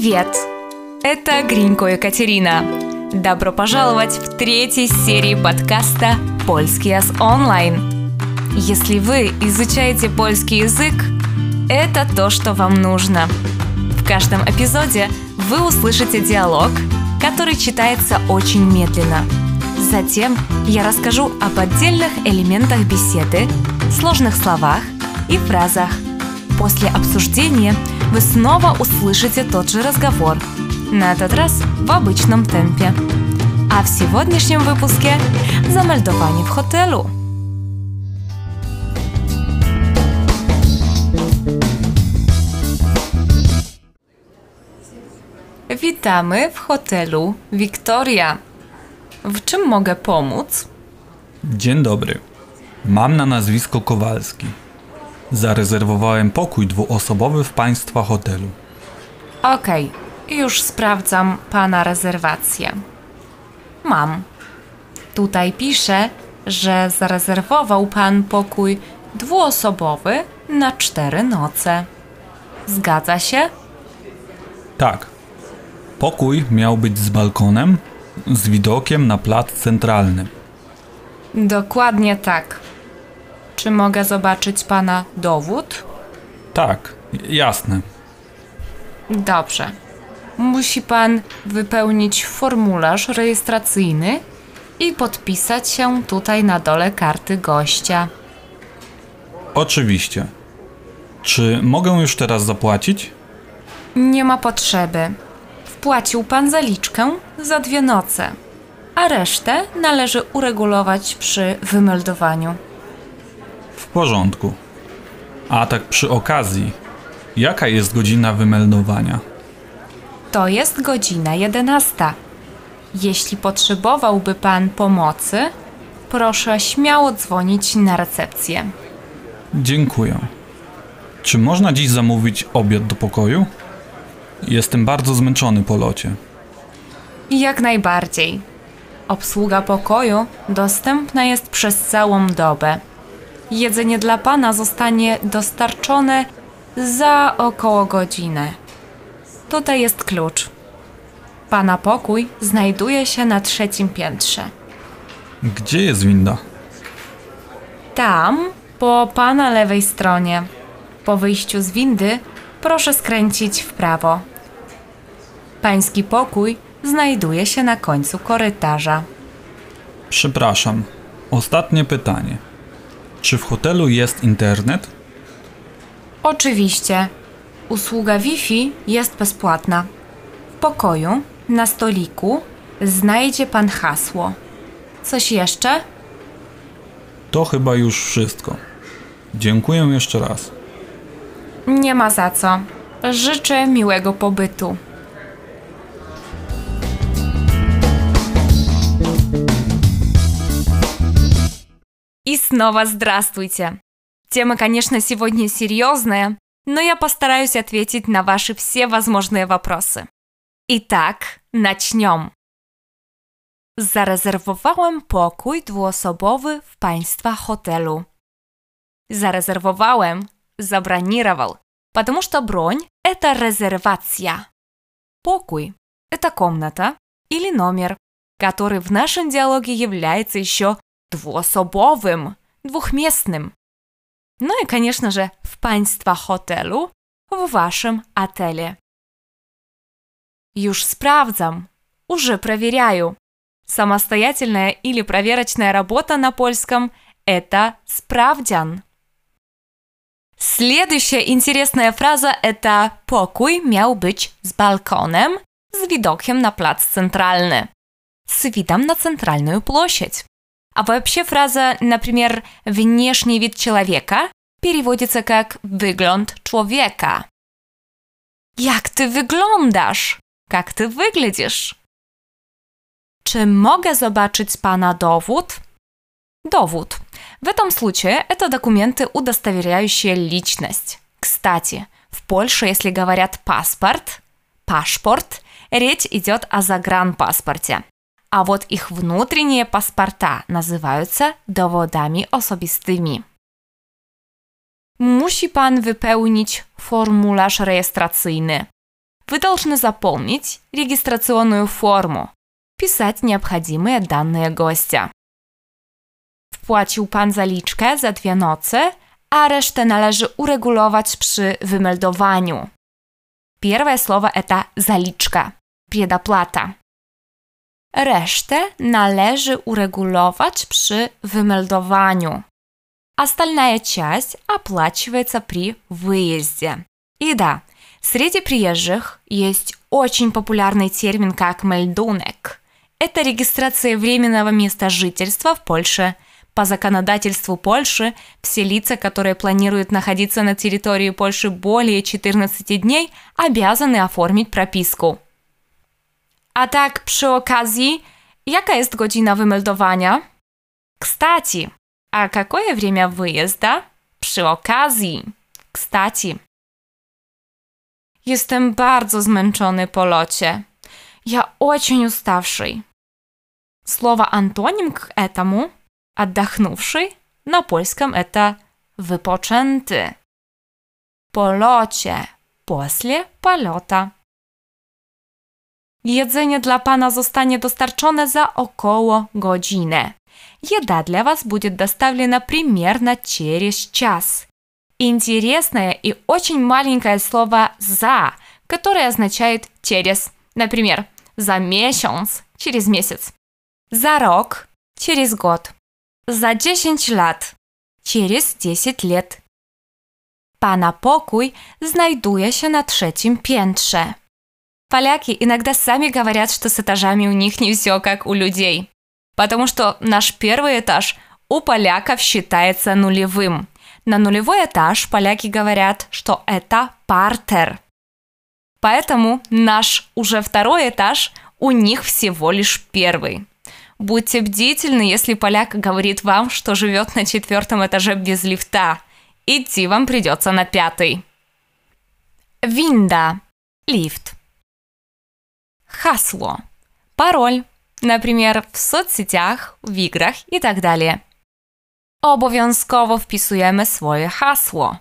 Привет! Это Гринько Екатерина. Добро пожаловать в третьей серии подкаста «Польский с онлайн». Если вы изучаете польский язык, это то, что вам нужно. В каждом эпизоде вы услышите диалог, который читается очень медленно. Затем я расскажу об отдельных элементах беседы, сложных словах и фразах. После обсуждения вы снова услышите тот же разговор, на этот раз в обычном темпе. А в сегодняшнем выпуске zameldowanie в hotelu. Witamy w hotelu Victoria. W czym mogę pomóc? Dzień dobry. Mam na nazwisko Kowalski. Zarezerwowałem pokój dwuosobowy w Państwa hotelu. Okej, już sprawdzam pana rezerwację. Mam. Tutaj pisze, że zarezerwował pan pokój dwuosobowy na cztery noce. Zgadza się? Tak. Pokój miał być z balkonem, z widokiem na plac centralny. Dokładnie tak. Czy mogę zobaczyć pana dowód? Tak, jasne. Dobrze. Musi pan wypełnić formularz rejestracyjny i podpisać się tutaj na dole karty gościa. Oczywiście. Czy mogę już teraz zapłacić? Nie ma potrzeby. Wpłacił pan zaliczkę za dwie noce, a resztę należy uregulować przy wymeldowaniu. W porządku. A tak przy okazji, jaka jest godzina wymeldowania? To jest godzina 11. Jeśli potrzebowałby pan pomocy, proszę śmiało dzwonić na recepcję. Dziękuję. Czy można dziś zamówić obiad do pokoju? Jestem bardzo zmęczony po locie. Jak najbardziej. Obsługa pokoju dostępna jest przez całą dobę. Jedzenie dla pana zostanie dostarczone za około godzinę. Tutaj jest klucz. Pana pokój znajduje się na trzecim piętrze. Gdzie jest winda? Tam, po pana lewej stronie. Po wyjściu z windy, proszę skręcić w prawo. Pański pokój znajduje się na końcu korytarza. Przepraszam. Ostatnie pytanie. Czy w hotelu jest internet? Oczywiście, usługa Wi-Fi jest bezpłatna. W pokoju, na stoliku, znajdzie pan hasło. Coś jeszcze? To chyba już wszystko. Dziękuję jeszcze raz. Nie ma za co. Życzę miłego pobytu. Снова здравствуйте! Тема, конечно, сегодня серьезная, но я постараюсь ответить на ваши все возможные вопросы. Итак, начнем. Zarezerwowałem pokój dwuosobowy w Państwa hotelu. Зарезервовałem, забронировал, потому что бронь – это резервация. Покой – это комната или номер, который в нашем диалоге является еще двуособовым, двухместным. Ну и, конечно же, в Państwa hotelu, w Waszym atelier. Już sprawdzam, уже проверяю. Самостоятельная или проверочная работа на польском – это спrawdzian. Следующая интересная фраза – это «покój miał być z balkonem, z widokiem na plac centralny». С видом на центральную площадь. А вообще фраза, например, «внешний вид человека» переводится как «выгляд человека». Jak ty wyglądasz? Jak ty wyglądasz? Czy mogę zobaczyć pana dowód? Довод. В этом случае это документы, удостоверяющие личность. Кстати, в Польше, если говорят паспорт, пашпорт, речь идет о загранпаспорте. А вот их внутренние паспорта называются dowodami osobistymi. Musi pan wypełnić formularz rejestracyjny. вы должны заполнить регистрационную форму, wpisać необходимые данные гостя. Wpłacił pan zaliczkę za dwie noce, a resztę należy uregulować przy wymeldowaniu. Pierwsze słowo to zaliczka, предоплата. Resztę należy uregulować przy wymeldowaniu. Остальная часть оплачивается при выезде. И да, среди приезжих есть очень популярный термин как мельдунек. Это регистрация временного места жительства в Польше. По законодательству Польши все лица, которые планируют находиться на территории Польши более 14 дней, обязаны оформить прописку. A tak przy okazji, jaka jest godzina wymeldowania? Kstaci, a какое время выезда? Przy okazji. Kstaci. Jestem bardzo zmęczony po locie. Я очень уставший. Слово антоним к этому отдохнувший на польском это wypoczęty. Po locie, после полета. Jedzenie dla pana zostanie dostarczone za około godzinę. Еда для вас будет доставлена примерно через час. Интересное и очень маленькое слово «за», которое означает «через». Например, «за месяц» – через месяц. «За рок» – через год. «За 10 lat» – через 10 лет. Pana pokój znajduje się na trzecim piętrze. Поляки иногда сами говорят, что с этажами у них не все как у людей. Потому что наш первый этаж у поляков считается нулевым. На нулевой этаж поляки говорят, что это партер. Поэтому наш уже второй этаж у них всего лишь первый. Будьте бдительны, если поляк говорит вам, что живет на четвертом этаже без лифта. Идти вам придется на пятый. Винда. Лифт. Hasło. Parol. Например, w соцсетях, w igrach i tak dalej. Obowiązkowo wpisujemy swoje hasło.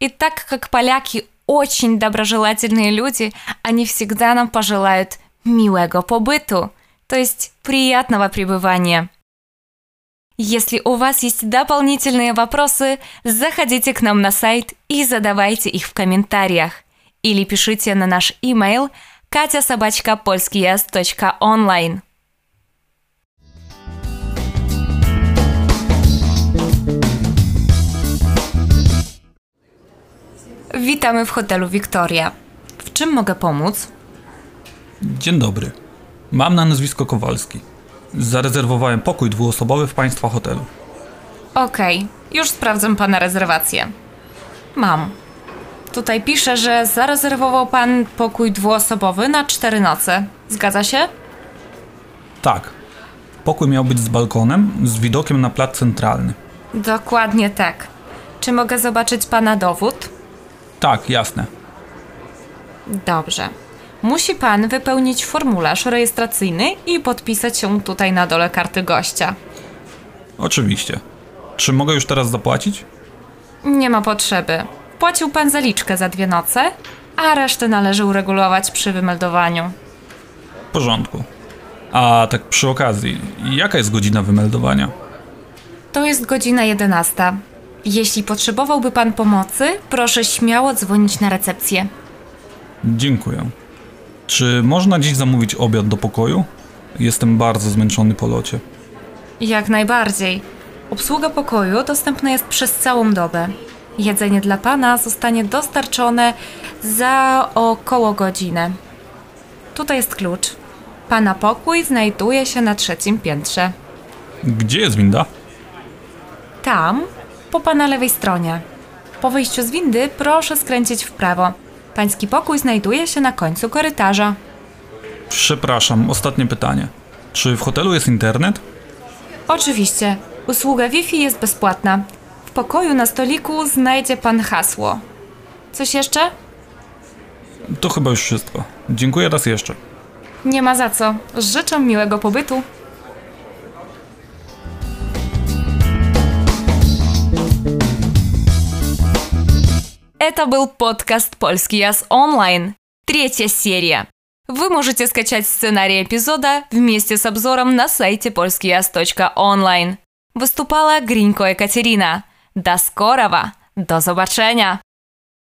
И так как поляки очень доброжелательные люди, они всегда нам пожелают милого побыту, то есть приятного пребывания. Если у вас есть дополнительные вопросы, заходите к нам на сайт и задавайте их в комментариях или пишите на наш email – Katia Sabaćka polskijazd.online Witamy w hotelu Victoria. W czym mogę pomóc? Dzień dobry. Mam na nazwisko Kowalski. Zarezerwowałem pokój dwuosobowy w Państwa hotelu. Okej, okay, już sprawdzam Pana rezerwację. Mam. Tutaj pisze, że zarezerwował pan pokój dwuosobowy na cztery noce. Zgadza się? Tak. Pokój miał być z balkonem, z widokiem na plac centralny. Dokładnie tak. Czy mogę zobaczyć pana dowód? Tak, jasne. Dobrze. Musi pan wypełnić formularz rejestracyjny i podpisać się tutaj na dole karty gościa. Oczywiście. Czy mogę już teraz zapłacić? Nie ma potrzeby. Płacił pan zaliczkę za dwie noce, a resztę należy uregulować przy wymeldowaniu. W porządku. A tak przy okazji, jaka jest godzina wymeldowania? To jest godzina 11. Jeśli potrzebowałby pan pomocy, proszę śmiało dzwonić na recepcję. Dziękuję. Czy można dziś zamówić obiad do pokoju? Jestem bardzo zmęczony po locie. Jak najbardziej. Obsługa pokoju dostępna jest przez całą dobę. Jedzenie dla Pana zostanie dostarczone za około godzinę. Tutaj jest klucz. Pana pokój znajduje się na trzecim piętrze. Gdzie jest winda? Tam, po Pana lewej stronie. Po wyjściu z windy proszę skręcić w prawo. Pański pokój znajduje się na końcu korytarza. Przepraszam, ostatnie pytanie. Czy w hotelu jest internet? Oczywiście. Usługa Wi-Fi jest bezpłatna pokoju na stoliku znajdzie pan hasło. Coś jeszcze? To chyba już wszystko. Dziękuję raz jeszcze. Nie ma za co. Życzę miłego pobytu. Это был подкаст «Польский Яс онлайн», третья серия. Вы можете скачать сценарий эпизода вместе с обзором на сайте polskijaz.online. Выступала Гринько Екатерина. Do skorowa! Do zobaczenia!